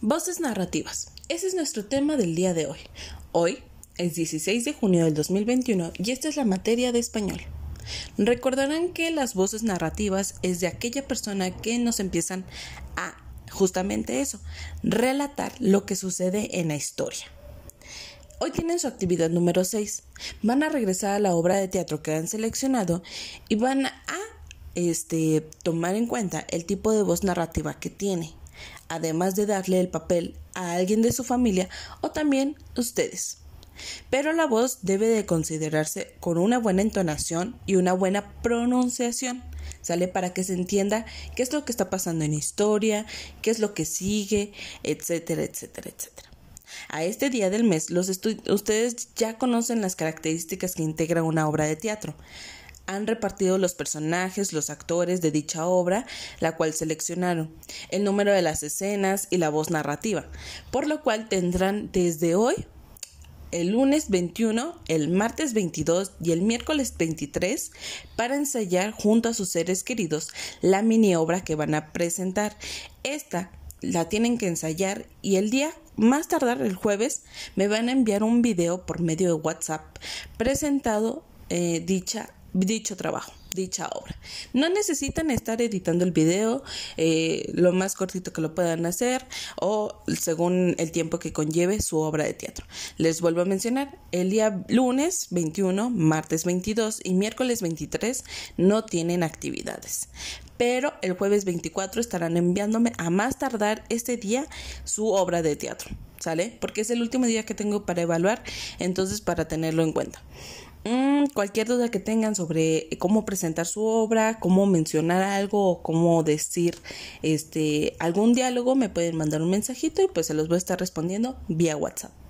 Voces narrativas. Ese es nuestro tema del día de hoy. Hoy es 16 de junio del 2021 y esta es la materia de español. Recordarán que las voces narrativas es de aquella persona que nos empiezan a justamente eso, relatar lo que sucede en la historia. Hoy tienen su actividad número 6. Van a regresar a la obra de teatro que han seleccionado y van a este, tomar en cuenta el tipo de voz narrativa que tiene además de darle el papel a alguien de su familia o también ustedes. Pero la voz debe de considerarse con una buena entonación y una buena pronunciación, ¿sale? Para que se entienda qué es lo que está pasando en historia, qué es lo que sigue, etcétera, etcétera, etcétera. A este día del mes, los ustedes ya conocen las características que integra una obra de teatro han repartido los personajes, los actores de dicha obra, la cual seleccionaron, el número de las escenas y la voz narrativa, por lo cual tendrán desde hoy el lunes 21, el martes 22 y el miércoles 23 para ensayar junto a sus seres queridos la mini obra que van a presentar. Esta la tienen que ensayar y el día más tardar el jueves me van a enviar un video por medio de WhatsApp presentado eh, dicha dicho trabajo, dicha obra. No necesitan estar editando el video eh, lo más cortito que lo puedan hacer o según el tiempo que conlleve su obra de teatro. Les vuelvo a mencionar, el día lunes 21, martes 22 y miércoles 23 no tienen actividades. Pero el jueves 24 estarán enviándome a más tardar este día su obra de teatro. ¿Sale? Porque es el último día que tengo para evaluar, entonces para tenerlo en cuenta. Mm, cualquier duda que tengan sobre cómo presentar su obra, cómo mencionar algo o cómo decir este algún diálogo, me pueden mandar un mensajito y pues se los voy a estar respondiendo vía WhatsApp.